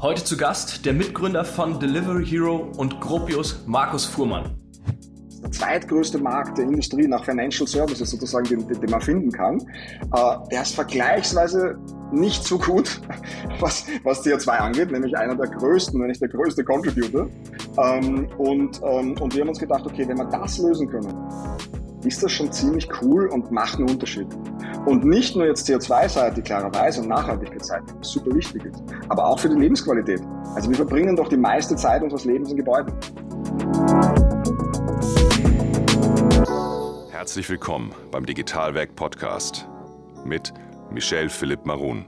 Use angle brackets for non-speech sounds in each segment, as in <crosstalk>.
Heute zu Gast der Mitgründer von Delivery Hero und Gropius, Markus Fuhrmann. Der zweitgrößte Markt der Industrie nach Financial Services sozusagen, den, den man finden kann. Äh, der ist vergleichsweise nicht so gut, <laughs> was, was CO2 angeht, nämlich einer der größten, wenn nicht der größte Contributor. Ähm, und, ähm, und wir haben uns gedacht, okay, wenn wir das lösen können, ist das schon ziemlich cool und macht einen Unterschied. Und nicht nur jetzt CO2-Seite, klarerweise, und Nachhaltigkeitsseite, was super wichtig ist, aber auch für die Lebensqualität. Also wir verbringen doch die meiste Zeit unseres Lebens in Gebäuden. Herzlich willkommen beim Digitalwerk Podcast mit Michel Philipp Marun.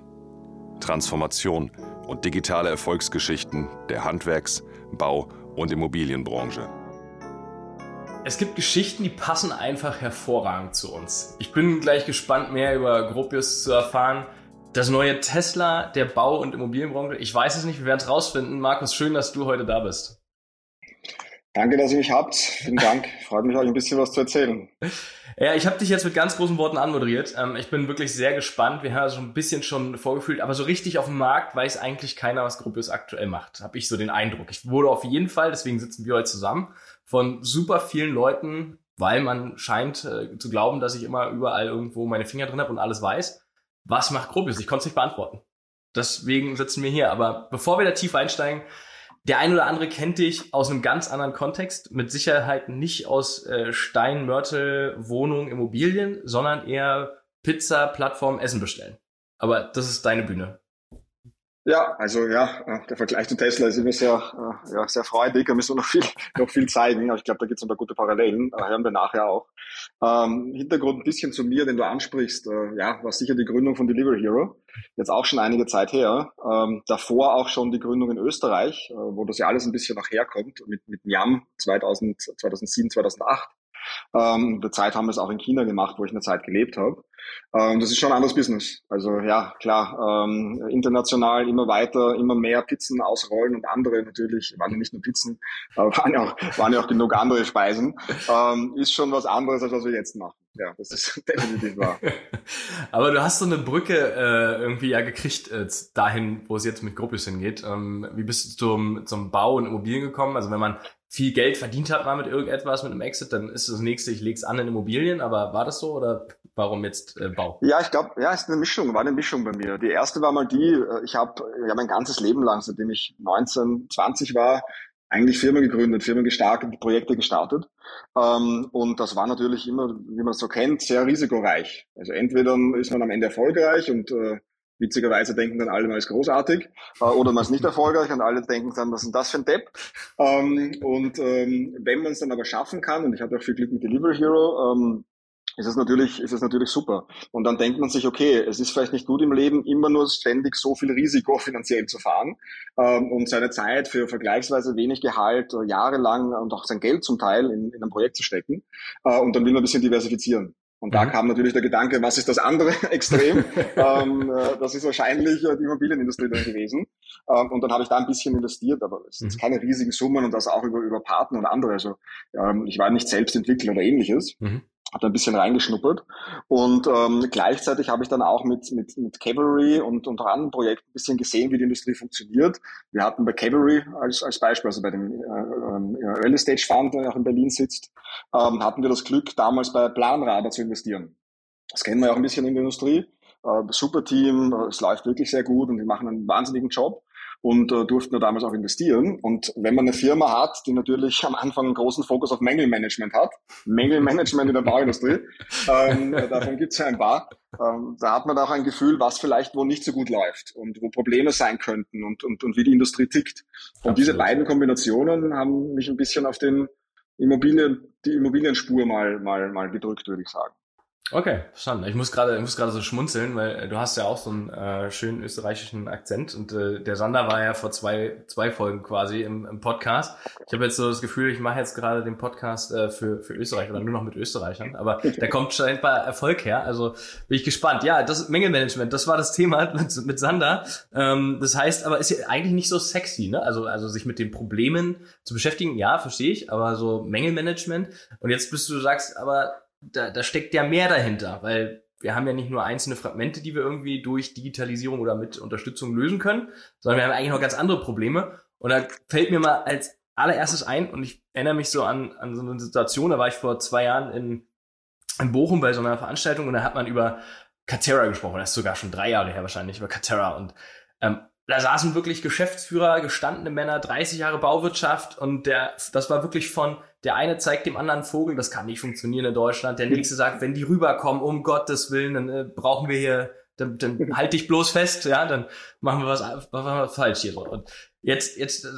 Transformation und digitale Erfolgsgeschichten der Handwerks-, Bau- und Immobilienbranche. Es gibt Geschichten, die passen einfach hervorragend zu uns. Ich bin gleich gespannt, mehr über Gropius zu erfahren. Das neue Tesla der Bau- und Immobilienbranche. Ich weiß es nicht, wir werden es rausfinden. Markus, schön, dass du heute da bist. Danke, dass ihr mich habt. Vielen Dank. Freut mich, euch ein bisschen was zu erzählen. <laughs> Ja, ich habe dich jetzt mit ganz großen Worten anmoderiert. Ähm, ich bin wirklich sehr gespannt. Wir haben also ein bisschen schon vorgefühlt, aber so richtig auf dem Markt weiß eigentlich keiner, was Gropius aktuell macht. Habe ich so den Eindruck. Ich wurde auf jeden Fall, deswegen sitzen wir heute zusammen, von super vielen Leuten, weil man scheint äh, zu glauben, dass ich immer überall irgendwo meine Finger drin habe und alles weiß. Was macht Gropius? Ich konnte es nicht beantworten. Deswegen sitzen wir hier. Aber bevor wir da tief einsteigen, der ein oder andere kennt dich aus einem ganz anderen Kontext, mit Sicherheit nicht aus äh, Stein, Mörtel, Wohnung, Immobilien, sondern eher Pizza, Plattform, Essen bestellen. Aber das ist deine Bühne. Ja, also ja, äh, der Vergleich zu Tesla ist immer sehr, äh, ja, sehr freudig. Da müssen wir noch viel, <laughs> noch viel zeigen. Aber ich glaube, da gibt es ein paar gute Parallelen. Da hören wir nachher auch. Ähm, Hintergrund ein bisschen zu mir, den du ansprichst. Äh, ja, war sicher die Gründung von Delivery Hero. Jetzt auch schon einige Zeit her. Ähm, davor auch schon die Gründung in Österreich, äh, wo das ja alles ein bisschen noch herkommt mit, mit Miam 2000, 2007, 2008. Ähm, der Zeit haben wir es auch in China gemacht, wo ich eine Zeit gelebt habe. Ähm, das ist schon ein anderes Business. Also ja, klar, ähm, international immer weiter, immer mehr Pizzen ausrollen und andere natürlich, waren ja nicht nur Pizzen, aber <laughs> waren ja auch, waren ja auch genug andere Speisen, ähm, ist schon was anderes, als was wir jetzt machen. Ja, das ist <laughs> definitiv wahr. <laughs> aber du hast so eine Brücke äh, irgendwie ja gekriegt äh, dahin, wo es jetzt mit Gruppis hingeht. Ähm, wie bist du zum, zum Bau und Immobilien gekommen? Also wenn man viel Geld verdient hat mal mit irgendetwas, mit einem Exit, dann ist das nächste, ich leg's an in Immobilien, aber war das so oder warum jetzt äh, Bau? Ja, ich glaube, ja, ist eine Mischung, war eine Mischung bei mir. Die erste war mal die, äh, ich habe ja mein ganzes Leben lang, seitdem ich 19, 20 war, eigentlich Firmen gegründet, Firmen gestartet, Projekte gestartet. Ähm, und das war natürlich immer, wie man es so kennt, sehr risikoreich. Also entweder ist man am Ende erfolgreich und äh, Witzigerweise denken dann alle, man ist großartig äh, oder man ist nicht erfolgreich und alle denken dann, was ist denn das für ein Depp? Ähm, und ähm, wenn man es dann aber schaffen kann, und ich hatte auch viel Glück mit Delivery Hero, ist es natürlich, ist es natürlich super. Und dann denkt man sich, okay, es ist vielleicht nicht gut im Leben, immer nur ständig so viel Risiko <laughs> finanziell zu fahren ähm, und seine Zeit für vergleichsweise wenig Gehalt äh, jahrelang und auch sein Geld zum Teil in, in ein Projekt zu stecken. Äh, und dann will man ein bisschen diversifizieren. Und da mhm. kam natürlich der Gedanke, was ist das andere <laughs> Extrem? <laughs> ähm, äh, das ist wahrscheinlich äh, die Immobilienindustrie dann gewesen. Ähm, und dann habe ich da ein bisschen investiert, aber es sind mhm. keine riesigen Summen und das auch über, über Partner und andere. Also ähm, ich war nicht selbst Entwickler oder ähnliches. Mhm habe ein bisschen reingeschnuppert und ähm, gleichzeitig habe ich dann auch mit mit mit Cavalry und unter anderen Projekten ein bisschen gesehen, wie die Industrie funktioniert. Wir hatten bei Cavalry als als Beispiel, also bei dem äh, äh, Early Stage Fund, der auch in Berlin sitzt, ähm, hatten wir das Glück, damals bei Planradar zu investieren. Das kennen wir ja auch ein bisschen in der Industrie. Äh, super Team, es läuft wirklich sehr gut und die machen einen wahnsinnigen Job und äh, durften wir damals auch investieren. Und wenn man eine Firma hat, die natürlich am Anfang einen großen Fokus auf Mängelmanagement hat, Mängelmanagement in der Bauindustrie, <laughs> ähm, davon gibt es ja ein paar, ähm, da hat man auch ein Gefühl, was vielleicht wo nicht so gut läuft und wo Probleme sein könnten und, und, und wie die Industrie tickt. Und Absolut. diese beiden Kombinationen haben mich ein bisschen auf den Immobilien, die Immobilienspur mal, mal, mal gedrückt, würde ich sagen. Okay, verstanden. Ich muss gerade, ich muss gerade so schmunzeln, weil äh, du hast ja auch so einen äh, schönen österreichischen Akzent und äh, der Sander war ja vor zwei, zwei Folgen quasi im, im Podcast. Ich habe jetzt so das Gefühl, ich mache jetzt gerade den Podcast äh, für, für Österreich oder nur noch mit Österreichern, aber <laughs> da kommt scheinbar Erfolg her. Also bin ich gespannt. Ja, das Mengenmanagement, das war das Thema <laughs> mit, mit Sander. Ähm, das heißt, aber ist ja eigentlich nicht so sexy, ne? Also, also sich mit den Problemen zu beschäftigen, ja, verstehe ich, aber so Mängelmanagement. Und jetzt bist du, du sagst, aber da, da steckt ja mehr dahinter, weil wir haben ja nicht nur einzelne Fragmente, die wir irgendwie durch Digitalisierung oder mit Unterstützung lösen können, sondern wir haben eigentlich noch ganz andere Probleme. Und da fällt mir mal als allererstes ein, und ich erinnere mich so an, an so eine Situation, da war ich vor zwei Jahren in, in Bochum bei so einer Veranstaltung und da hat man über Catera gesprochen. Das ist sogar schon drei Jahre her wahrscheinlich, über Catera. Und ähm, da saßen wirklich Geschäftsführer, gestandene Männer, 30 Jahre Bauwirtschaft und der, das war wirklich von, der eine zeigt dem anderen Vogel, das kann nicht funktionieren in Deutschland. Der nächste sagt, wenn die rüberkommen, um Gottes Willen, dann äh, brauchen wir hier, dann, dann <laughs> halt dich bloß fest, ja, dann machen wir was, wir was falsch hier. Und jetzt, jetzt, äh,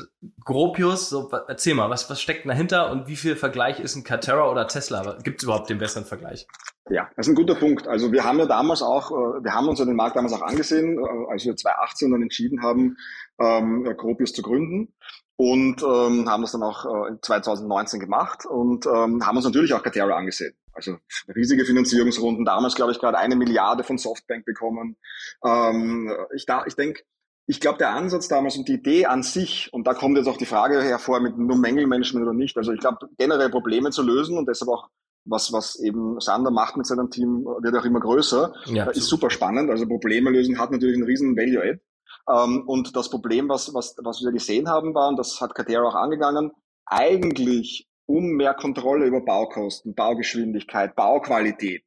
Gropius, so, erzähl mal, was, was steckt dahinter und wie viel Vergleich ist ein Catera oder Tesla? Gibt es überhaupt den besseren Vergleich? Ja, das ist ein guter Punkt. Also wir haben ja damals auch, äh, wir haben uns ja den Markt damals auch angesehen, äh, als wir 2018 dann entschieden haben, ähm, Gropius zu gründen und ähm, haben das dann auch äh, 2019 gemacht und ähm, haben uns natürlich auch Catera angesehen. Also riesige Finanzierungsrunden, damals glaube ich gerade eine Milliarde von Softbank bekommen. Ähm, ich da, ich denke, ich glaube, der Ansatz damals und die Idee an sich, und da kommt jetzt auch die Frage hervor mit nur Mängelmanagement oder nicht, also ich glaube, generell Probleme zu lösen und deshalb auch was, was eben Sander macht mit seinem Team, wird auch immer größer, ja, ist super spannend. Also Probleme lösen hat natürlich einen riesen Value-Add. Ähm, und das Problem, was, was, was wir gesehen haben, war, und das hat Katera auch angegangen, eigentlich um mehr Kontrolle über Baukosten, Baugeschwindigkeit, Bauqualität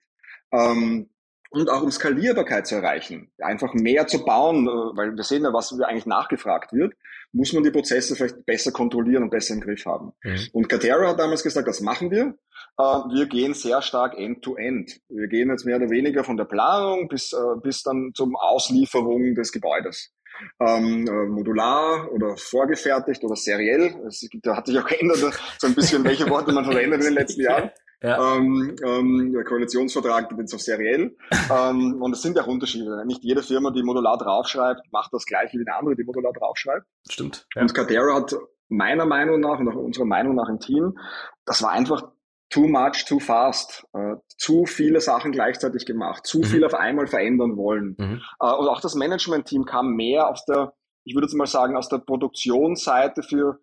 ähm, und auch um Skalierbarkeit zu erreichen, einfach mehr zu bauen, äh, weil wir sehen ja, was eigentlich nachgefragt wird, muss man die Prozesse vielleicht besser kontrollieren und besser im Griff haben. Mhm. Und Katera hat damals gesagt, das machen wir. Äh, wir gehen sehr stark end-to-end. -end. Wir gehen jetzt mehr oder weniger von der Planung bis, äh, bis dann zum Auslieferung des Gebäudes ähm, äh, modular oder vorgefertigt oder seriell. Es gibt, da hat sich auch geändert, so ein bisschen, welche Worte man verwendet in den letzten <laughs> Jahren. Ja. Ähm, ähm, der Koalitionsvertrag geht jetzt auf seriell. ähm, und es sind ja auch Unterschiede. Nicht jede Firma, die modular draufschreibt, macht das gleiche wie eine andere, die modular draufschreibt. Stimmt. Ja. Und Cadera hat meiner Meinung nach und auch unserer Meinung nach im Team, das war einfach too much, too fast, äh, zu viele Sachen gleichzeitig gemacht, zu mhm. viel auf einmal verändern wollen. Mhm. Äh, und auch das Management-Team kam mehr aus der, ich würde jetzt mal sagen, aus der Produktionsseite für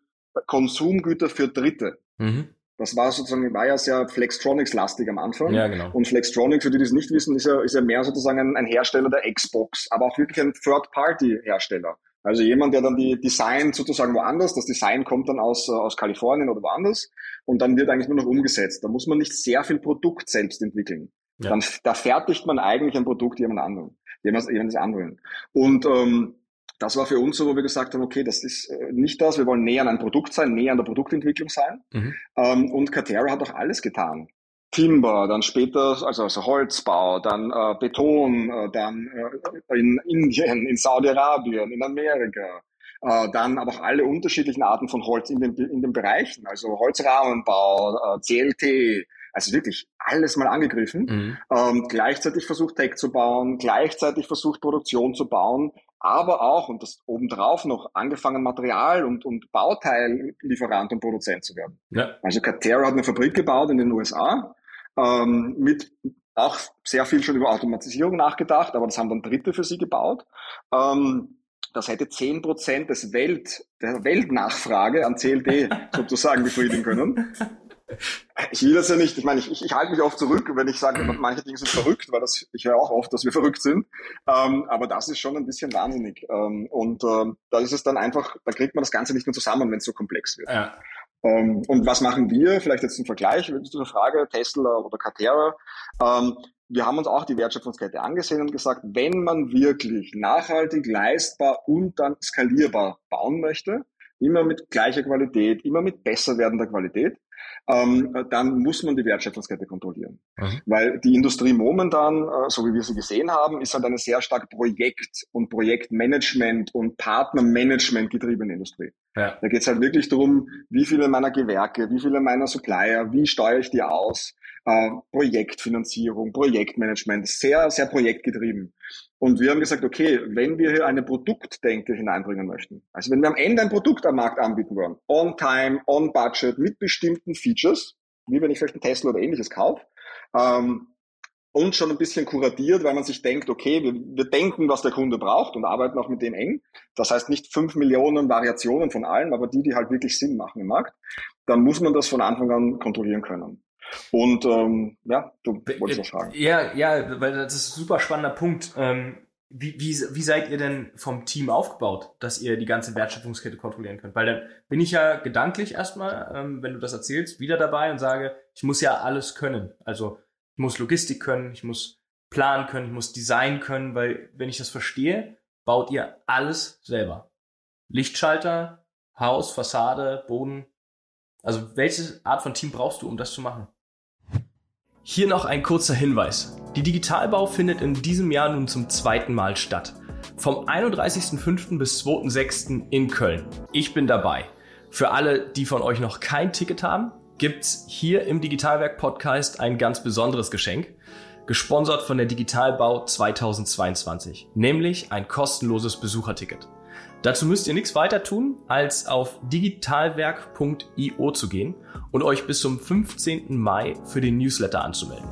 Konsumgüter für Dritte. Mhm. Das war sozusagen, war ja sehr Flextronics-lastig am Anfang. Ja, genau. Und Flextronics, für die, die es nicht wissen, ist ja, ist ja mehr sozusagen ein, ein Hersteller der Xbox, aber auch wirklich ein Third-Party-Hersteller. Also jemand, der dann die Design sozusagen woanders, das Design kommt dann aus, äh, aus Kalifornien oder woanders und dann wird eigentlich nur noch umgesetzt. Da muss man nicht sehr viel Produkt selbst entwickeln. Ja. Dann, da fertigt man eigentlich ein Produkt jemand anderen, jemand, jemand anderen. Und ähm, das war für uns so, wo wir gesagt haben, okay, das ist äh, nicht das, wir wollen näher an ein Produkt sein, näher an der Produktentwicklung sein. Mhm. Ähm, und Catera hat auch alles getan. Timber, dann später also, also Holzbau, dann äh, Beton, äh, dann äh, in Indien, in Saudi-Arabien, in Amerika, äh, dann aber auch alle unterschiedlichen Arten von Holz in den, in den Bereichen, also Holzrahmenbau, äh, CLT, also wirklich alles mal angegriffen. Mhm. Ähm, gleichzeitig versucht Tech zu bauen, gleichzeitig versucht Produktion zu bauen, aber auch, und das obendrauf noch, angefangen Material- und, und Bauteillieferant und Produzent zu werden. Ja. Also Catera hat eine Fabrik gebaut in den USA, ähm, mit auch sehr viel schon über Automatisierung nachgedacht, aber das haben dann Dritte für sie gebaut. Ähm, das hätte zehn Prozent des Welt, der Weltnachfrage an CLD <laughs> sozusagen befriedigen können. Ich will das ja nicht, ich meine, ich, ich, ich halte mich oft zurück, wenn ich sage, <clears throat> manche Dinge sind verrückt, weil das, ich höre auch oft, dass wir verrückt sind. Ähm, aber das ist schon ein bisschen wahnsinnig. Ähm, und ähm, da ist es dann einfach, da kriegt man das Ganze nicht mehr zusammen, wenn es so komplex wird. Ja. Ähm, und was machen wir? Vielleicht jetzt im Vergleich zu der Frage Tesla oder Catera. Ähm, wir haben uns auch die Wertschöpfungskette angesehen und gesagt, wenn man wirklich nachhaltig, leistbar und dann skalierbar bauen möchte, immer mit gleicher Qualität, immer mit besser werdender Qualität, ähm, dann muss man die Wertschöpfungskette kontrollieren. Mhm. Weil die Industrie momentan, äh, so wie wir sie gesehen haben, ist halt eine sehr stark Projekt- und Projektmanagement und Partnermanagement getriebene Industrie. Ja. Da geht es halt wirklich darum, wie viele meiner Gewerke, wie viele meiner Supplier, wie steuere ich die aus, äh, Projektfinanzierung, Projektmanagement, sehr, sehr projektgetrieben. Und wir haben gesagt, okay, wenn wir hier eine Produktdenke hineinbringen möchten, also wenn wir am Ende ein Produkt am Markt anbieten wollen, on time, on budget, mit bestimmten Features, wie wenn ich vielleicht einen Tesla oder ähnliches kaufe, ähm, und schon ein bisschen kuratiert, weil man sich denkt, okay, wir, wir denken, was der Kunde braucht und arbeiten auch mit dem eng. Das heißt nicht fünf Millionen Variationen von allem, aber die, die halt wirklich Sinn machen im Markt, dann muss man das von Anfang an kontrollieren können. Und ähm, ja, du wolltest was fragen. Ja, ja, weil das ist ein super spannender Punkt. Ähm, wie, wie, wie seid ihr denn vom Team aufgebaut, dass ihr die ganze Wertschöpfungskette kontrollieren könnt? Weil dann bin ich ja gedanklich erstmal, ähm, wenn du das erzählst, wieder dabei und sage, ich muss ja alles können. Also ich muss Logistik können, ich muss planen können, ich muss Design können, weil wenn ich das verstehe, baut ihr alles selber. Lichtschalter, Haus, Fassade, Boden. Also welche Art von Team brauchst du, um das zu machen? Hier noch ein kurzer Hinweis. Die Digitalbau findet in diesem Jahr nun zum zweiten Mal statt. Vom 31.05. bis 2.06. in Köln. Ich bin dabei. Für alle, die von euch noch kein Ticket haben, gibt's hier im Digitalwerk Podcast ein ganz besonderes Geschenk, gesponsert von der Digitalbau 2022, nämlich ein kostenloses Besucherticket. Dazu müsst ihr nichts weiter tun, als auf digitalwerk.io zu gehen und euch bis zum 15. Mai für den Newsletter anzumelden.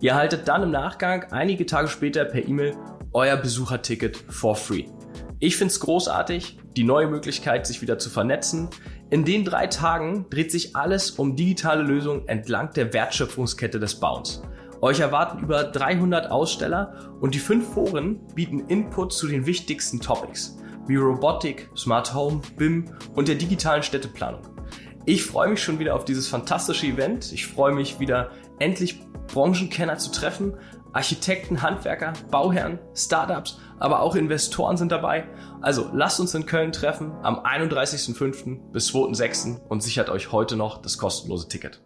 Ihr erhaltet dann im Nachgang einige Tage später per E-Mail euer Besucherticket for free. Ich finde es großartig, die neue Möglichkeit, sich wieder zu vernetzen. In den drei Tagen dreht sich alles um digitale Lösungen entlang der Wertschöpfungskette des Bauens. Euch erwarten über 300 Aussteller und die fünf Foren bieten Input zu den wichtigsten Topics wie Robotik, Smart Home, BIM und der digitalen Städteplanung. Ich freue mich schon wieder auf dieses fantastische Event. Ich freue mich wieder endlich Branchenkenner zu treffen. Architekten, Handwerker, Bauherren, Startups, aber auch Investoren sind dabei. Also lasst uns in Köln treffen am 31.05. bis 2.06. und sichert euch heute noch das kostenlose Ticket.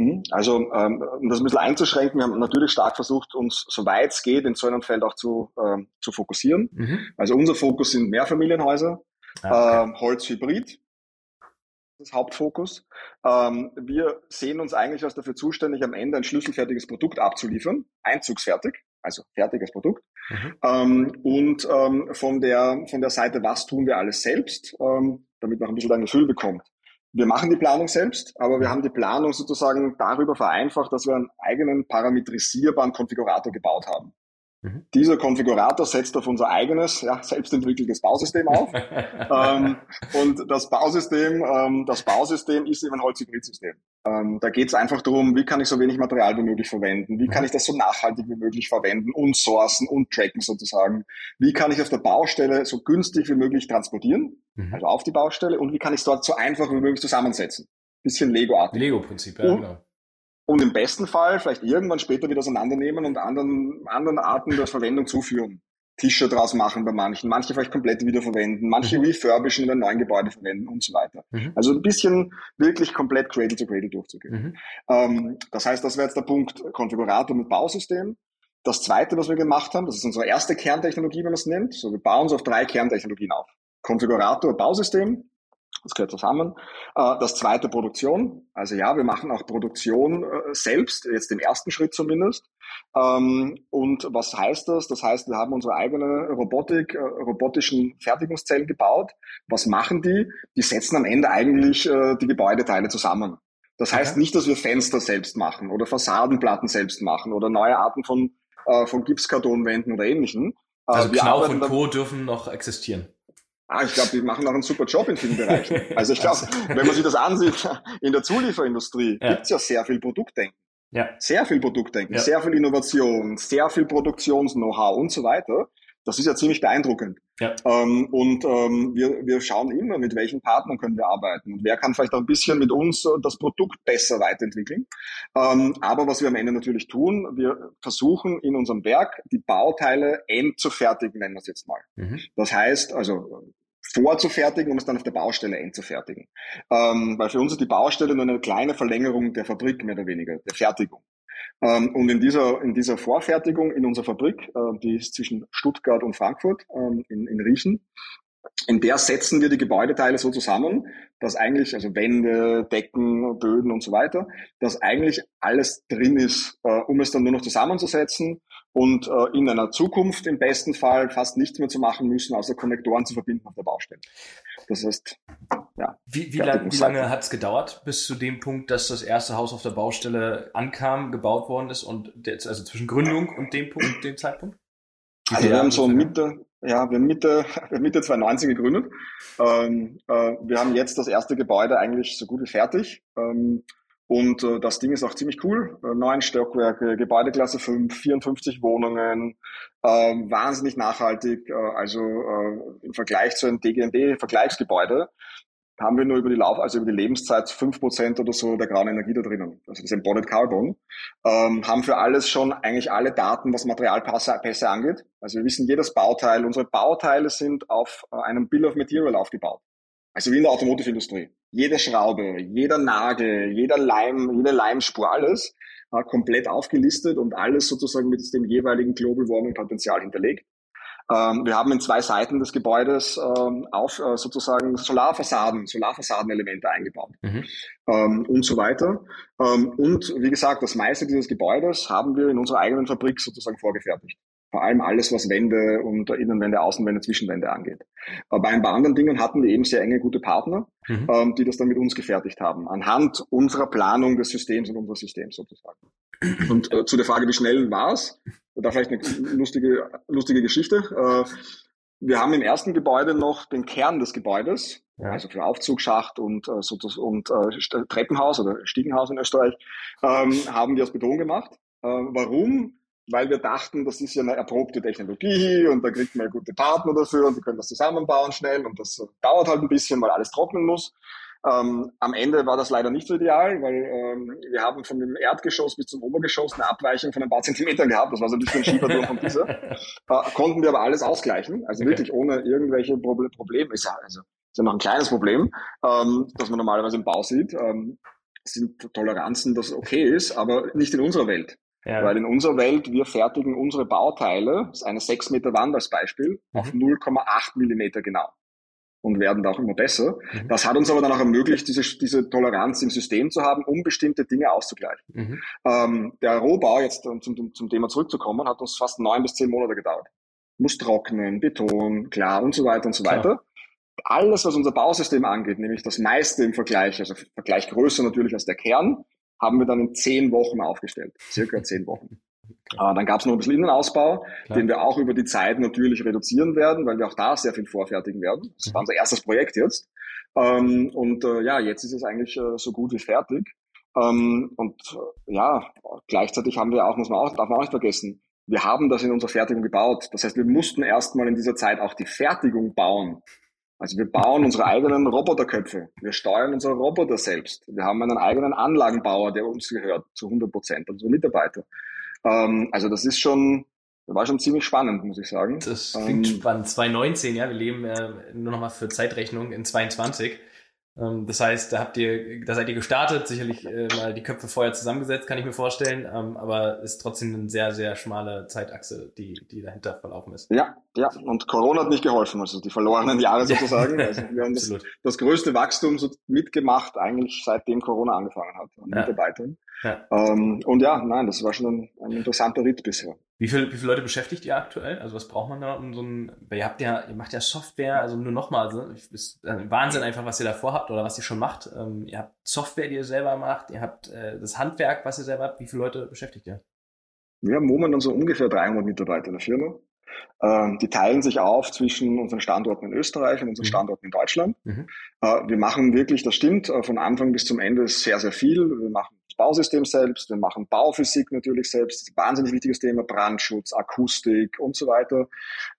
Mhm. Also ähm, um das ein bisschen einzuschränken, wir haben natürlich stark versucht, uns soweit es geht in so einem Feld auch zu, ähm, zu fokussieren. Mhm. Also unser Fokus sind Mehrfamilienhäuser, ah, okay. ähm, Holzhybrid, das Hauptfokus. Ähm, wir sehen uns eigentlich als dafür zuständig, am Ende ein schlüsselfertiges Produkt abzuliefern, einzugsfertig, also fertiges Produkt. Mhm. Ähm, und ähm, von, der, von der Seite, was tun wir alles selbst, damit man ein bisschen ein Gefühl bekommt. Wir machen die Planung selbst, aber wir haben die Planung sozusagen darüber vereinfacht, dass wir einen eigenen parametrisierbaren Konfigurator gebaut haben. Mhm. Dieser Konfigurator setzt auf unser eigenes, ja, selbstentwickeltes Bausystem auf. <laughs> ähm, und das Bausystem, ähm, das Bausystem ist eben ein Holzhybridsystem. Ähm, da geht es einfach darum, wie kann ich so wenig Material wie möglich verwenden, wie kann mhm. ich das so nachhaltig wie möglich verwenden und sourcen und tracken sozusagen. Wie kann ich auf der Baustelle so günstig wie möglich transportieren, mhm. also auf die Baustelle, und wie kann ich es dort so einfach wie möglich zusammensetzen. Bisschen Lego-artig. Lego-Prinzip, ja, genau und im besten Fall vielleicht irgendwann später wieder auseinandernehmen und anderen, anderen Arten der Verwendung zuführen. Tische draus machen bei manchen, manche vielleicht komplett wiederverwenden, manche mhm. refurbischen in einem neuen Gebäude verwenden und so weiter. Mhm. Also ein bisschen wirklich komplett Cradle to Cradle durchzugehen. Mhm. Ähm, das heißt, das wäre jetzt der Punkt Konfigurator mit Bausystem. Das zweite, was wir gemacht haben, das ist unsere erste Kerntechnologie, wenn man es nennt. So, wir bauen uns auf drei Kerntechnologien auf. Konfigurator, Bausystem, das gehört zusammen. Äh, das zweite Produktion. Also ja, wir machen auch Produktion äh, selbst, jetzt im ersten Schritt zumindest. Ähm, und was heißt das? Das heißt, wir haben unsere eigene Robotik, äh, robotischen Fertigungszellen gebaut. Was machen die? Die setzen am Ende eigentlich die Gebäudeteile zusammen. Das heißt nicht, dass wir Fenster selbst machen oder Fassadenplatten selbst machen oder neue Arten von, von Gipskartonwänden oder ähnlichem. Also wir Knauf und Co. dürfen noch existieren. Ah, ich glaube, die machen auch einen super Job in vielen Bereichen. <laughs> Also ich glaube, wenn man sich das ansieht, in der Zulieferindustrie ja. gibt es ja sehr viel Produktdenken. Ja. Sehr viel Produktdenken, ja. sehr viel Innovation, sehr viel Produktions-Know-how und so weiter. Das ist ja ziemlich beeindruckend. Ja. Ähm, und ähm, wir, wir schauen immer, mit welchen Partnern können wir arbeiten und wer kann vielleicht auch ein bisschen mit uns das Produkt besser weiterentwickeln. Ähm, aber was wir am Ende natürlich tun, wir versuchen in unserem Werk die Bauteile end zu fertigen, nennen wir es jetzt mal. Mhm. Das heißt, also vorzufertigen, um es dann auf der Baustelle einzufertigen. Ähm, weil für uns ist die Baustelle nur eine kleine Verlängerung der Fabrik, mehr oder weniger, der Fertigung. Ähm, und in dieser, in dieser Vorfertigung in unserer Fabrik, äh, die ist zwischen Stuttgart und Frankfurt ähm, in, in Riechen, in der setzen wir die Gebäudeteile so zusammen, dass eigentlich, also Wände, Decken, Böden und so weiter, dass eigentlich alles drin ist, äh, um es dann nur noch zusammenzusetzen und äh, in einer Zukunft im besten Fall fast nichts mehr zu machen müssen, außer Konnektoren zu verbinden auf der Baustelle. Das heißt, ja. Wie, wie, lang, wie lange hat es gedauert bis zu dem Punkt, dass das erste Haus auf der Baustelle ankam, gebaut worden ist und der, also zwischen Gründung und dem Punkt, dem Zeitpunkt? Also wir haben so Mitte, ja, wir haben Mitte, <laughs> Mitte 2019 gegründet. Ähm, äh, wir haben jetzt das erste Gebäude eigentlich so gut wie fertig. Ähm, Und äh, das Ding ist auch ziemlich cool. Äh, neun Stockwerke, Gebäudeklasse 5, 54 Wohnungen, äh, wahnsinnig nachhaltig. Äh, also äh, im Vergleich zu einem DGNB-Vergleichsgebäude haben wir nur über die Lauf, also über die Lebenszeit fünf Prozent oder so der grauen Energie da drinnen. Also das Embodied Carbon. Ähm, haben für alles schon eigentlich alle Daten, was Materialpässe angeht. Also wir wissen jedes Bauteil. Unsere Bauteile sind auf äh, einem Bill of Material aufgebaut. Also wie in der Automotive-Industrie. Jede Schraube, jeder Nagel, jeder Leim, jede Leimspur, alles äh, komplett aufgelistet und alles sozusagen mit dem jeweiligen Global Warming Potenzial hinterlegt. Ähm, wir haben in zwei Seiten des Gebäudes ähm, auf äh, sozusagen Solarfassaden, Solarfassadenelemente eingebaut mhm. ähm, und so weiter. Ähm, und wie gesagt, das meiste dieses Gebäudes haben wir in unserer eigenen Fabrik sozusagen vorgefertigt. Vor allem alles, was Wände und Innenwände, Außenwände, Zwischenwände angeht. Aber bei ein paar anderen Dingen hatten wir eben sehr enge, gute Partner, mhm. ähm, die das dann mit uns gefertigt haben, anhand unserer Planung des Systems und unseres Systems sozusagen. Und äh, zu der Frage, wie schnell war es? Da vielleicht eine lustige, lustige Geschichte. Äh, wir haben im ersten Gebäude noch den Kern des Gebäudes, ja. also für Aufzugsschacht und, äh, so, und äh, Treppenhaus oder Stiegenhaus in Österreich, ähm, haben wir aus Beton gemacht. Äh, warum? Weil wir dachten, das ist ja eine erprobte Technologie und da kriegt man ja gute Partner dafür und die können das zusammenbauen schnell und das dauert halt ein bisschen, weil alles trocknen muss. Ähm, am Ende war das leider nicht so ideal, weil ähm, wir haben von dem Erdgeschoss bis zum Obergeschoss eine Abweichung von ein paar Zentimetern gehabt. Das war so ein bisschen Schieferturm von dieser. Äh, konnten wir aber alles ausgleichen, also okay. wirklich ohne irgendwelche Probleme. Ist ja, also, ist ja noch ein kleines Problem, ähm, das man normalerweise im Bau sieht. Ähm, sind Toleranzen, das okay ist, aber nicht in unserer Welt. Ja. Weil in unserer Welt, wir fertigen unsere Bauteile, das ist eine 6 Meter Wand als Beispiel, mhm. auf 0,8 Millimeter genau und werden da auch immer besser. Mhm. Das hat uns aber dann auch ermöglicht, diese, diese Toleranz im System zu haben, um bestimmte Dinge auszugleichen. Mhm. Ähm, der Rohbau, jetzt um zum, zum Thema zurückzukommen, hat uns fast neun bis zehn Monate gedauert. Muss trocknen, Beton, klar und so weiter und so klar. weiter. Alles, was unser Bausystem angeht, nämlich das meiste im Vergleich, also Vergleich größer natürlich als der Kern, haben wir dann in zehn Wochen aufgestellt. Circa <laughs> zehn Wochen. Okay. Äh, dann gab es noch ein bisschen Innenausbau, Klar. den wir auch über die Zeit natürlich reduzieren werden, weil wir auch da sehr viel vorfertigen werden. Das war mhm. unser erstes Projekt jetzt. Ähm, und äh, ja, jetzt ist es eigentlich äh, so gut wie fertig. Ähm, und ja, gleichzeitig haben wir auch, muss man auch, darf man auch nicht vergessen, wir haben das in unserer Fertigung gebaut. Das heißt, wir mussten erstmal in dieser Zeit auch die Fertigung bauen. Also wir bauen unsere eigenen Roboterköpfe. Wir steuern unsere Roboter selbst. Wir haben einen eigenen Anlagenbauer, der uns gehört, zu 100 Prozent, unsere Mitarbeiter. Ähm, also das ist schon, war schon ziemlich spannend, muss ich sagen. Das klingt ähm, spannend. 2019, ja, wir leben äh, nur noch mal für Zeitrechnung in 22. Ähm, das heißt, da habt ihr, da seid ihr gestartet, sicherlich äh, mal die Köpfe vorher zusammengesetzt, kann ich mir vorstellen, ähm, aber ist trotzdem eine sehr, sehr schmale Zeitachse, die, die dahinter verlaufen ist. Ja, ja, und Corona hat nicht geholfen, also die verlorenen Jahre <laughs> sozusagen. Also wir haben das, das, größte Wachstum so mitgemacht, eigentlich seitdem Corona angefangen hat, an ja. Mitarbeitern. Ja. Ähm, und ja, nein, das war schon ein, ein interessanter Ritt bisher. Wie, viel, wie viele Leute beschäftigt ihr aktuell? Also was braucht man da um so ein, ihr habt ja, ihr macht ja Software, also nur nochmal, also ist Wahnsinn einfach, was ihr da vorhabt oder was ihr schon macht. Ähm, ihr habt Software, die ihr selber macht, ihr habt äh, das Handwerk, was ihr selber habt. Wie viele Leute beschäftigt ihr? Wir haben momentan so ungefähr 300 Mitarbeiter in der Firma. Ähm, die teilen sich auf zwischen unseren Standorten in Österreich und unseren mhm. Standorten in Deutschland. Mhm. Äh, wir machen wirklich, das stimmt, äh, von Anfang bis zum Ende sehr, sehr viel. Wir machen Bausystem selbst, wir machen Bauphysik natürlich selbst, das ist ein wahnsinnig wichtiges Thema, Brandschutz, Akustik und so weiter.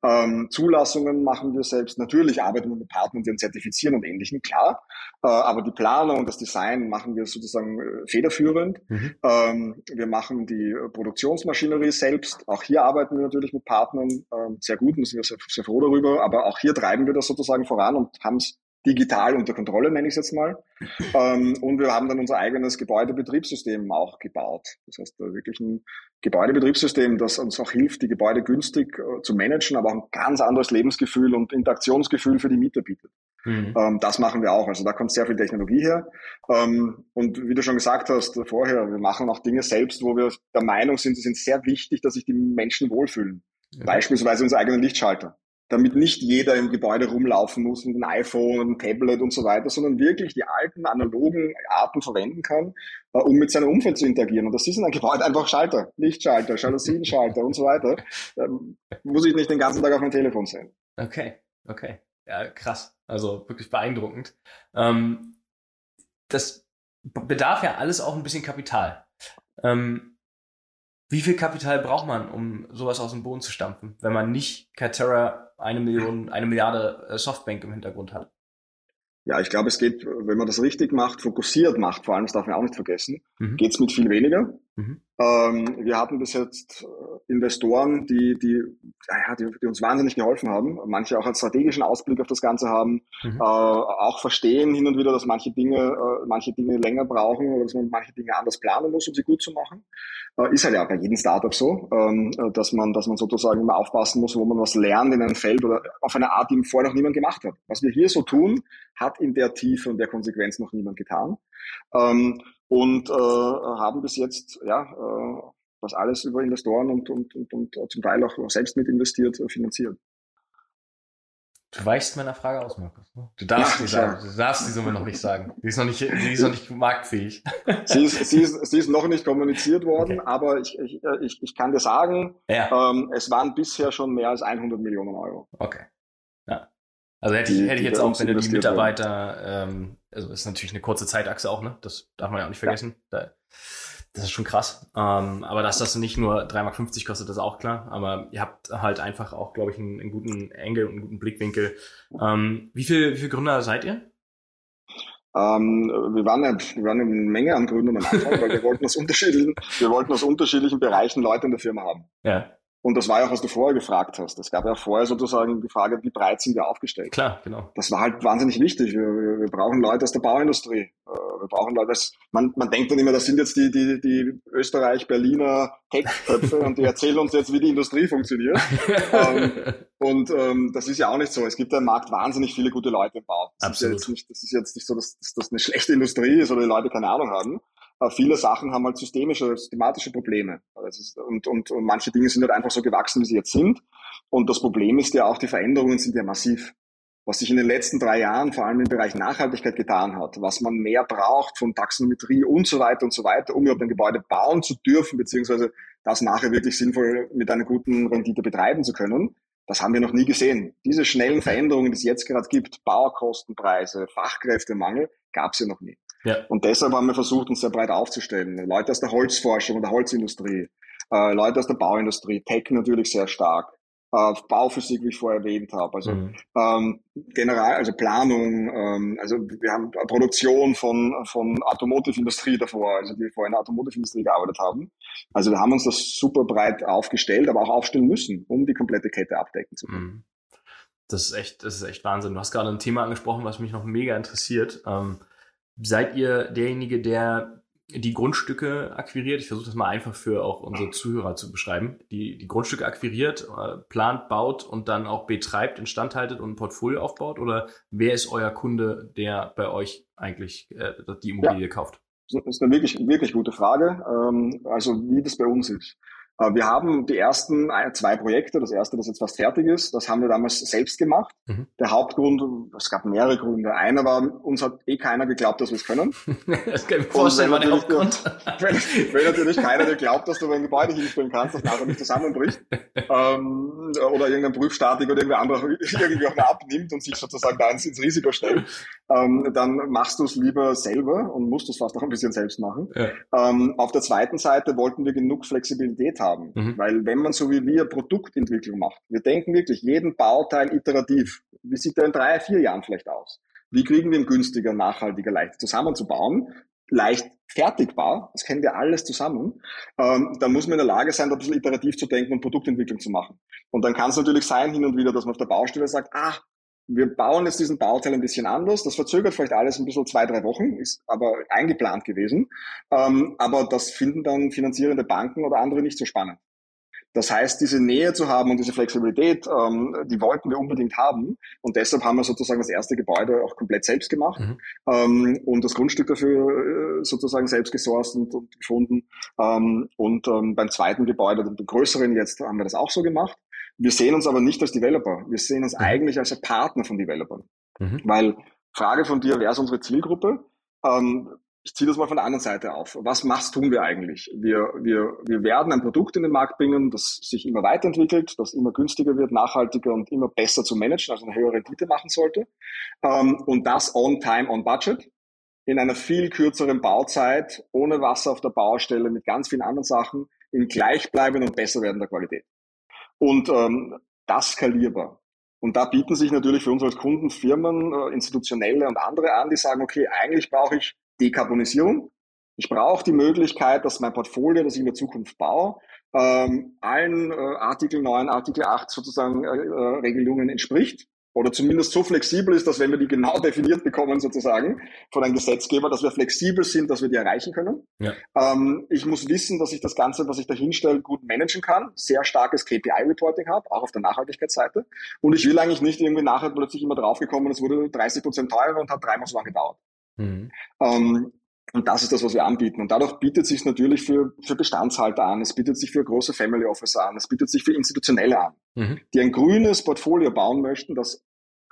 Ähm, Zulassungen machen wir selbst. Natürlich arbeiten wir mit Partnern, die uns zertifizieren und Ähnlichem, klar. Äh, aber die Planung und das Design machen wir sozusagen äh, federführend. Mhm. Ähm, wir machen die Produktionsmaschinerie selbst. Auch hier arbeiten wir natürlich mit Partnern ähm, sehr gut und sind wir sehr, sehr froh darüber. Aber auch hier treiben wir das sozusagen voran und haben es digital unter Kontrolle, nenne ich es jetzt mal. Ähm, und wir haben dann unser eigenes Gebäudebetriebssystem auch gebaut. Das heißt, wirklich ein Gebäudebetriebssystem, das uns auch hilft, die Gebäude günstig äh, zu managen, aber auch ein ganz anderes Lebensgefühl und Interaktionsgefühl für die Mieter bietet. Mhm. Ähm, das machen wir auch. Also da kommt sehr viel Technologie her. Ähm, und wie du schon gesagt hast vorher, wir machen auch Dinge selbst, wo wir der Meinung sind, sie sind sehr wichtig, dass sich die Menschen wohlfühlen. Ja. Beispielsweise unsere eigenen Lichtschalter damit nicht jeder im Gebäude rumlaufen muss mit einem iPhone einem Tablet und so weiter, sondern wirklich die alten analogen Arten verwenden kann, äh, um mit seinem Umfeld zu interagieren. Und das ist in einem Gebäude einfach Schalter, Lichtschalter, Jalousienschalter und so weiter. Ähm, muss ich nicht den ganzen Tag auf mein Telefon sein. Okay, okay. Ja, krass. Also wirklich beeindruckend. Ähm, das bedarf ja alles auch ein bisschen Kapital. Ähm, wie viel Kapital braucht man, um sowas aus dem Boden zu stampfen, wenn man nicht Katerra eine Million, eine Milliarde äh, Softbank im Hintergrund hat? Ja, ich glaube, es geht, wenn man das richtig macht, fokussiert macht, vor allem, das darf man auch nicht vergessen, mhm. geht es mit viel weniger. Mhm. Ähm, wir hatten bis jetzt äh, Investoren, die, die, ja, die, die, uns wahnsinnig geholfen haben, manche auch einen strategischen Ausblick auf das Ganze haben, mhm. äh, auch verstehen hin und wieder, dass manche Dinge, äh, manche Dinge länger brauchen oder dass man manche Dinge anders planen muss, um sie gut zu machen. Äh, ist halt ja bei jedem Startup so, ähm, äh, dass man, dass man sozusagen immer aufpassen muss, wo man was lernt in einem Feld oder auf eine Art, die vorher noch niemand gemacht hat. Was wir hier so tun, hat in der Tiefe und der Konsequenz noch niemand getan. Ähm, und äh, haben bis jetzt ja äh, das alles über Investoren und, und, und, und zum Teil auch selbst mit investiert, äh, finanziert. Du weichst meiner Frage aus, Markus. Ne? Du darfst ja, die sagen. Du darfst die Summe noch nicht sagen. Die ist noch nicht, die ist noch nicht marktfähig. <laughs> Sie ist, sie ist, sie ist noch nicht kommuniziert worden, okay. aber ich, ich, ich, ich kann dir sagen, ja. ähm, es waren bisher schon mehr als 100 Millionen Euro. Okay. Ja. Also hätte ich, hätte ich jetzt auch, wenn du die Mitarbeiter, ähm, also ist natürlich eine kurze Zeitachse auch, ne? Das darf man ja auch nicht vergessen. Ja. Das ist schon krass. Ähm, aber dass das nicht nur 3,50 Mark kostet, das ist auch klar. Aber ihr habt halt einfach auch, glaube ich, einen, einen, guten Engel und einen guten Blickwinkel. Ähm, wie viele wie viel Gründer seid ihr? Ähm, wir, waren ja, wir waren eine Menge an Gründern am Anfang, weil wir wollten aus unterschiedlichen, wir wollten aus unterschiedlichen Bereichen Leute in der Firma haben. Ja. Und das war ja auch, was du vorher gefragt hast. Es gab ja vorher sozusagen die Frage, wie breit sind wir aufgestellt? Klar, genau. Das war halt wahnsinnig wichtig. Wir, wir, wir brauchen Leute aus der Bauindustrie. Äh, wir brauchen Leute, man, man denkt dann immer, das sind jetzt die, die, die Österreich-Berliner Tech-Köpfe und die erzählen uns jetzt, wie die Industrie funktioniert. ähm, und ähm, das ist ja auch nicht so. Es gibt ja im Markt wahnsinnig viele gute Leute im Bau. Das Absolut. ist ja jetzt nicht, das ist jetzt nicht so, dass, dass das eine schlechte Industrie ist oder die Leute keine Ahnung haben viele Sachen haben halt systemische, systematische Probleme. Ist, und, und, und manche Dinge sind halt einfach so gewachsen, wie sie jetzt sind. Und das Problem ist ja auch, die Veränderungen sind ja massiv. Was sich in den letzten drei Jahren vor allem im Bereich Nachhaltigkeit getan hat, was man mehr braucht von Taxonometrie und so weiter und so weiter, um überhaupt ein Gebäude bauen zu dürfen, beziehungsweise das nachher wirklich sinnvoll mit einer guten Rendite betreiben zu können, das haben wir noch nie gesehen. Diese schnellen Veränderungen, die es jetzt gerade gibt, Baukostenpreise, Fachkräftemangel, gab es ja noch nie. Ja. Und deshalb haben wir versucht, uns sehr breit aufzustellen. Leute aus der Holzforschung und der Holzindustrie, äh, Leute aus der Bauindustrie, Tech natürlich sehr stark, äh, Bauphysik, wie ich vorher erwähnt habe, also mhm. ähm, general, also Planung, ähm, also wir haben Produktion von von Automotive-Industrie davor, also die vorher in der Automotive-Industrie gearbeitet haben. Also wir haben uns das super breit aufgestellt, aber auch aufstellen müssen, um die komplette Kette abdecken zu können. Mhm. Das ist echt, das ist echt Wahnsinn. Du hast gerade ein Thema angesprochen, was mich noch mega interessiert. Ähm, seid ihr derjenige, der die Grundstücke akquiriert? Ich versuche das mal einfach für auch unsere Zuhörer zu beschreiben. Die, die Grundstücke akquiriert, äh, plant, baut und dann auch betreibt, instandhaltet und ein Portfolio aufbaut? Oder wer ist euer Kunde, der bei euch eigentlich äh, die Immobilie ja. kauft? Das ist eine wirklich, wirklich gute Frage. Ähm, also wie das bei uns ist. Äh, wir haben die ersten zwei Projekte, das erste, das jetzt fast fertig ist, das haben wir damals selbst gemacht. Mhm. Der Hauptgrund, es gab mehrere Gründe. Einer war, uns hat eh keiner geglaubt, dass wir es können. <laughs> das kann ich mir vorstellen, war der Hauptgrund. <laughs> Wenn, wenn, natürlich keiner dir glaubt, dass du ein Gebäude hinstellen kannst, das nachher nicht zusammenbricht, ähm, oder irgendein Prüfstatik oder irgendwer anderer <laughs> irgendwie auch mal abnimmt und sich sozusagen da ins, ins Risiko stellt, ähm, dann machst du es lieber selber und musst es fast auch ein bisschen selbst machen. Ja. Ähm, auf der zweiten Seite wollten wir genug Flexibilität haben. Mhm. Weil wenn man so wie wir Produktentwicklung macht, wir denken wirklich jeden Bauteil iterativ. Wie sieht der in drei, vier Jahren vielleicht aus? Wie kriegen wir ihn günstiger, nachhaltiger, leicht zusammenzubauen? Leicht fertigbar, das kennen wir alles zusammen, ähm, dann muss man in der Lage sein, da ein bisschen iterativ zu denken und Produktentwicklung zu machen. Und dann kann es natürlich sein, hin und wieder, dass man auf der Baustelle sagt, ah, wir bauen jetzt diesen Bauteil ein bisschen anders. Das verzögert vielleicht alles ein bisschen zwei, drei Wochen, ist aber eingeplant gewesen. Ähm, aber das finden dann finanzierende Banken oder andere nicht so spannend. Das heißt, diese Nähe zu haben und diese Flexibilität, ähm, die wollten wir unbedingt haben. Und deshalb haben wir sozusagen das erste Gebäude auch komplett selbst gemacht mhm. ähm, und das Grundstück dafür äh, sozusagen selbst gesourced und, und gefunden. Ähm, und ähm, beim zweiten Gebäude, dem größeren jetzt, haben wir das auch so gemacht. Wir sehen uns aber nicht als Developer. Wir sehen uns mhm. eigentlich als Partner von Developern. Mhm. Weil, Frage von dir, wer ist unsere Zielgruppe? Ähm, ich ziehe das mal von der anderen Seite auf. Was was tun wir eigentlich? Wir, wir, wir werden ein Produkt in den Markt bringen, das sich immer weiterentwickelt, das immer günstiger wird, nachhaltiger und immer besser zu managen, also eine höhere Rendite machen sollte. Ähm, und das on time, on budget. in einer viel kürzeren Bauzeit, ohne Wasser auf der Baustelle, mit ganz vielen anderen Sachen, in gleichbleibender und besser werdender Qualität. Und ähm, das skalierbar. Und da bieten sich natürlich für uns als Kunden Firmen, äh, institutionelle und andere an, die sagen, okay, eigentlich brauche ich Dekarbonisierung. Ich brauche die Möglichkeit, dass mein Portfolio, das ich in der Zukunft baue, ähm, allen äh, Artikel 9, Artikel 8 sozusagen äh, äh, Regelungen entspricht oder zumindest so flexibel ist, dass wenn wir die genau definiert bekommen sozusagen von einem Gesetzgeber, dass wir flexibel sind, dass wir die erreichen können. Ja. Ähm, ich muss wissen, dass ich das Ganze, was ich da hinstelle, gut managen kann, sehr starkes KPI-Reporting habe, auch auf der Nachhaltigkeitsseite. Und ich will eigentlich nicht irgendwie nachher plötzlich immer draufgekommen, es wurde 30 Prozent teurer und hat dreimal so lange gedauert. Mhm. Ähm, und das ist das, was wir anbieten. Und dadurch bietet sich natürlich für, für Bestandshalter an, es bietet sich für große Family Officer an, es bietet sich für Institutionelle an, mhm. die ein grünes Portfolio bauen möchten, das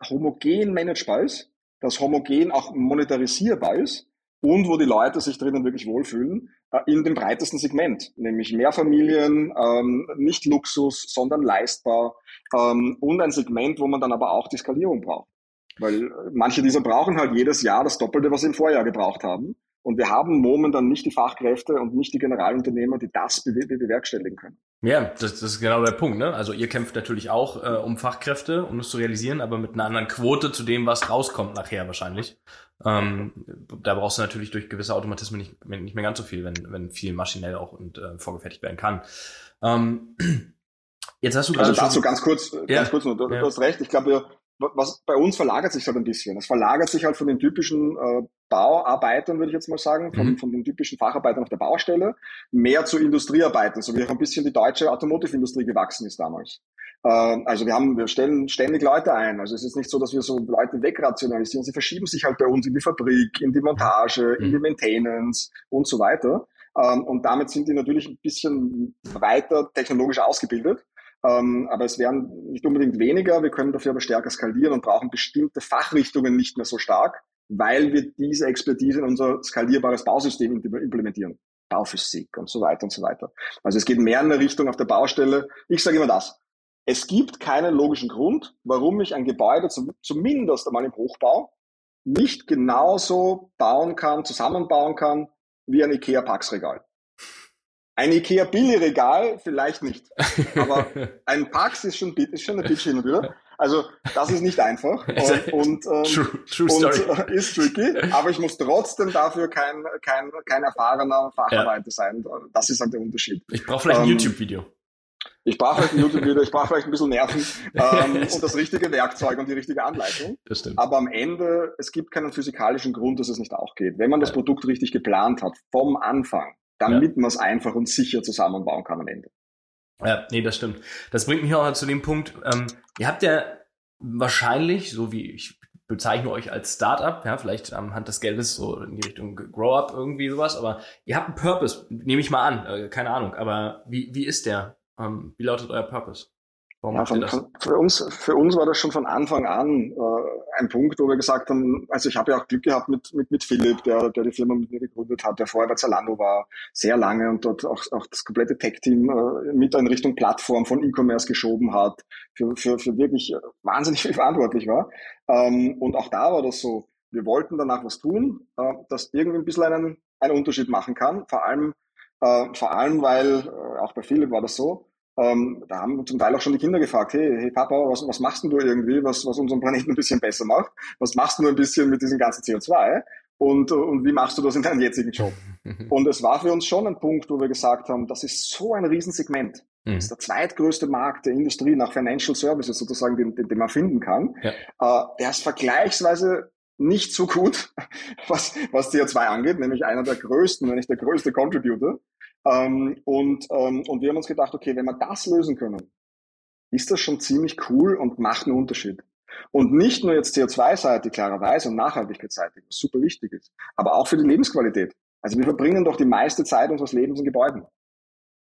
homogen managebar ist, das homogen auch monetarisierbar ist und wo die Leute sich drinnen wirklich wohlfühlen, äh, in dem breitesten Segment, nämlich Mehrfamilien, ähm, nicht Luxus, sondern leistbar ähm, und ein Segment, wo man dann aber auch die Skalierung braucht. Weil manche dieser brauchen halt jedes Jahr das Doppelte, was sie im Vorjahr gebraucht haben. Und wir haben momentan nicht die Fachkräfte und nicht die Generalunternehmer, die das bewerkstelligen können. Ja, das, das ist genau der Punkt. Ne? Also ihr kämpft natürlich auch äh, um Fachkräfte, um es zu realisieren, aber mit einer anderen Quote zu dem, was rauskommt nachher wahrscheinlich. Ähm, da brauchst du natürlich durch gewisse Automatismen nicht, nicht mehr ganz so viel, wenn, wenn viel maschinell auch und äh, vorgefertigt werden kann. Ähm, <clears throat> jetzt hast du also dazu schon, ganz kurz, ja, ganz kurz nur, du, ja. du hast recht. Ich glaube, was bei uns verlagert sich halt ein bisschen. Es verlagert sich halt von den typischen äh, Bauarbeitern, würde ich jetzt mal sagen, von, mhm. von den typischen Facharbeitern auf der Baustelle, mehr zu Industriearbeitern, so wie auch ein bisschen die deutsche Automotive-Industrie gewachsen ist damals. Äh, also wir haben, wir stellen ständig Leute ein. Also es ist nicht so, dass wir so Leute wegrationalisieren. Sie verschieben sich halt bei uns in die Fabrik, in die Montage, mhm. in die Maintenance und so weiter. Ähm, und damit sind die natürlich ein bisschen weiter technologisch ausgebildet. Ähm, aber es werden nicht unbedingt weniger. Wir können dafür aber stärker skalieren und brauchen bestimmte Fachrichtungen nicht mehr so stark, weil wir diese Expertise in unser skalierbares Bausystem implementieren. Bauphysik und so weiter und so weiter. Also es geht mehr in eine Richtung auf der Baustelle. Ich sage immer das. Es gibt keinen logischen Grund, warum ich ein Gebäude zum, zumindest einmal im Hochbau nicht genauso bauen kann, zusammenbauen kann wie ein IKEA-Packsregal. Ein IKEA Billigregal vielleicht nicht, <laughs> aber ein Pax ist schon, ist schon hin und wieder. Also das ist nicht einfach <laughs> und, und, ähm, true, true und äh, ist tricky, aber ich muss trotzdem dafür kein, kein, kein erfahrener Facharbeiter ja. sein. Das ist halt der Unterschied. Ich brauche vielleicht ein ähm, YouTube-Video. Ich brauche vielleicht ein YouTube-Video, ich brauche vielleicht ein bisschen Nerven <laughs> ähm, und das richtige Werkzeug und die richtige Anleitung. Das stimmt. Aber am Ende, es gibt keinen physikalischen Grund, dass es nicht auch geht. Wenn man das Produkt richtig geplant hat, vom Anfang, damit ja. man es einfach und sicher zusammenbauen kann am Ende. Ja, nee, das stimmt. Das bringt mich auch zu dem Punkt, ähm, ihr habt ja wahrscheinlich, so wie ich bezeichne euch als Startup, ja, vielleicht am Hand des Geldes so in die Richtung Grow Up irgendwie sowas, aber ihr habt einen Purpose, nehme ich mal an, äh, keine Ahnung, aber wie, wie ist der? Ähm, wie lautet euer Purpose? Ja, von, von, für, uns, für uns war das schon von Anfang an äh, ein Punkt, wo wir gesagt haben, also ich habe ja auch Glück gehabt mit, mit, mit Philipp, der, der die Firma mit mir gegründet hat, der vorher bei Zalando war, sehr lange und dort auch, auch das komplette Tech-Team äh, mit in Richtung Plattform von E-Commerce geschoben hat, für, für, für wirklich wahnsinnig viel <laughs> verantwortlich war. Ähm, und auch da war das so, wir wollten danach was tun, äh, das irgendwie ein bisschen einen, einen Unterschied machen kann, vor allem, äh, vor allem weil, äh, auch bei Philipp war das so, ähm, da haben zum Teil auch schon die Kinder gefragt, hey, hey Papa, was, was machst denn du irgendwie, was, was unseren Planeten ein bisschen besser macht? Was machst du ein bisschen mit diesem ganzen CO2? Und, und wie machst du das in deinem jetzigen Job? <laughs> Und es war für uns schon ein Punkt, wo wir gesagt haben, das ist so ein Riesensegment. Mhm. Das ist der zweitgrößte Markt der Industrie nach Financial Services sozusagen, den, den, den man finden kann. Ja. Äh, der ist vergleichsweise nicht so gut, <laughs> was, was CO2 angeht, nämlich einer der größten, wenn nicht der größte Contributor. Ähm, und, ähm, und wir haben uns gedacht, okay, wenn wir das lösen können, ist das schon ziemlich cool und macht einen Unterschied. Und nicht nur jetzt CO2-Seite, klarerweise, und Nachhaltigkeitsseitig, was super wichtig ist, aber auch für die Lebensqualität. Also wir verbringen doch die meiste Zeit unseres Lebens in Gebäuden.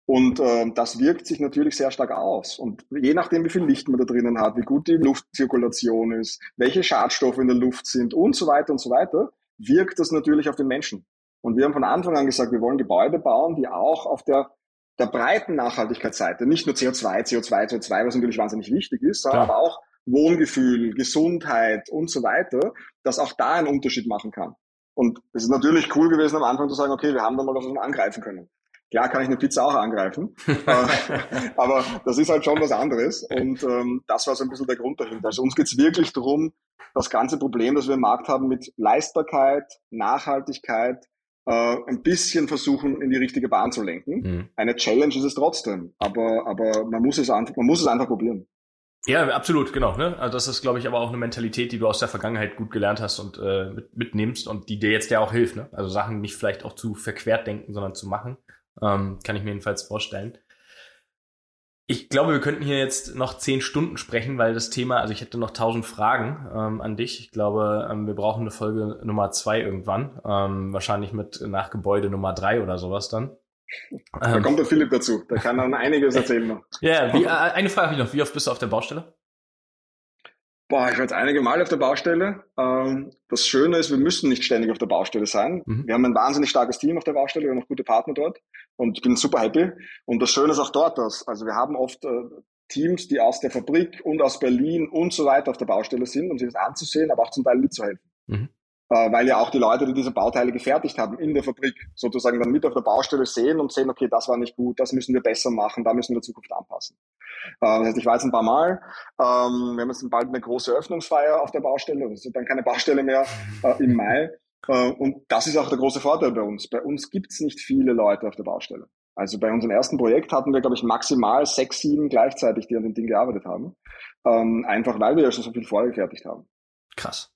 Und äh, das wirkt sich natürlich sehr stark aus. Und je nachdem, wie viel Licht man da drinnen hat, wie gut die Luftzirkulation ist, welche Schadstoffe in der Luft sind und so weiter und so weiter, wirkt das natürlich auf den Menschen. Und wir haben von Anfang an gesagt, wir wollen Gebäude bauen, die auch auf der, der breiten Nachhaltigkeitsseite, nicht nur CO2, CO2, CO2, was natürlich wahnsinnig wichtig ist, sondern aber auch Wohngefühl, Gesundheit und so weiter, dass auch da einen Unterschied machen kann. Und es ist natürlich cool gewesen am Anfang zu sagen, okay, wir haben da mal was angreifen können. Klar kann ich eine Pizza auch angreifen, <laughs> aber das ist halt schon was anderes. Und ähm, das war so ein bisschen der Grund dahinter. Also uns geht's wirklich darum, das ganze Problem, das wir im Markt haben mit Leistbarkeit, Nachhaltigkeit, äh, ein bisschen versuchen, in die richtige Bahn zu lenken. Mhm. Eine Challenge ist es trotzdem, aber, aber man, muss es einfach, man muss es einfach probieren. Ja, absolut, genau. Ne? Also das ist, glaube ich, aber auch eine Mentalität, die du aus der Vergangenheit gut gelernt hast und äh, mit, mitnimmst und die dir jetzt ja auch hilft. Ne? Also Sachen nicht vielleicht auch zu verquert denken, sondern zu machen. Ähm, kann ich mir jedenfalls vorstellen. Ich glaube, wir könnten hier jetzt noch zehn Stunden sprechen, weil das Thema, also ich hätte noch tausend Fragen ähm, an dich. Ich glaube, ähm, wir brauchen eine Folge Nummer zwei irgendwann. Ähm, wahrscheinlich mit nach Gebäude Nummer drei oder sowas dann. Da ähm, kommt der Philipp dazu. Der kann dann einiges erzählen noch. Ja, wie, äh, eine Frage habe ich noch. Wie oft bist du auf der Baustelle? Boah, ich war jetzt einige Mal auf der Baustelle. Ähm, das Schöne ist, wir müssen nicht ständig auf der Baustelle sein. Mhm. Wir haben ein wahnsinnig starkes Team auf der Baustelle, wir haben auch gute Partner dort und ich bin super happy. Und das Schöne ist auch dort, dass, also wir haben oft äh, Teams, die aus der Fabrik und aus Berlin und so weiter auf der Baustelle sind, um sich das anzusehen, aber auch zum Teil mitzuhelfen. Mhm weil ja auch die Leute, die diese Bauteile gefertigt haben in der Fabrik, sozusagen dann mit auf der Baustelle sehen und sehen, okay, das war nicht gut, das müssen wir besser machen, da müssen wir in Zukunft anpassen. Äh, das heißt, ich war jetzt ein paar Mal, ähm, wir haben jetzt bald eine große Öffnungsfeier auf der Baustelle, das ist dann keine Baustelle mehr äh, im Mai. Äh, und das ist auch der große Vorteil bei uns. Bei uns gibt's nicht viele Leute auf der Baustelle. Also bei unserem ersten Projekt hatten wir, glaube ich, maximal sechs, sieben gleichzeitig, die an dem Ding gearbeitet haben. Ähm, einfach weil wir ja schon so viel vorgefertigt haben. Krass.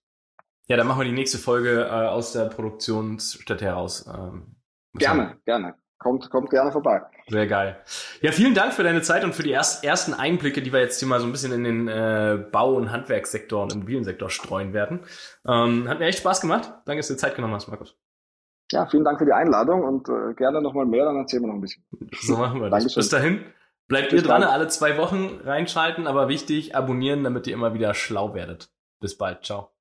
Ja, dann machen wir die nächste Folge äh, aus der Produktionsstätte heraus. Ähm, gerne, gerne. Kommt, kommt gerne vorbei. Sehr geil. Ja, vielen Dank für deine Zeit und für die erst, ersten Einblicke, die wir jetzt hier mal so ein bisschen in den äh, Bau- und Handwerkssektor und Immobiliensektor streuen werden. Ähm, hat mir echt Spaß gemacht. Danke, dass du dir Zeit genommen hast, Markus. Ja, vielen Dank für die Einladung und äh, gerne nochmal mehr, dann erzählen wir noch ein bisschen. So machen wir das. Bis dahin. Bleibt Bis ihr dran, alle zwei Wochen reinschalten, aber wichtig, abonnieren, damit ihr immer wieder schlau werdet. Bis bald. Ciao.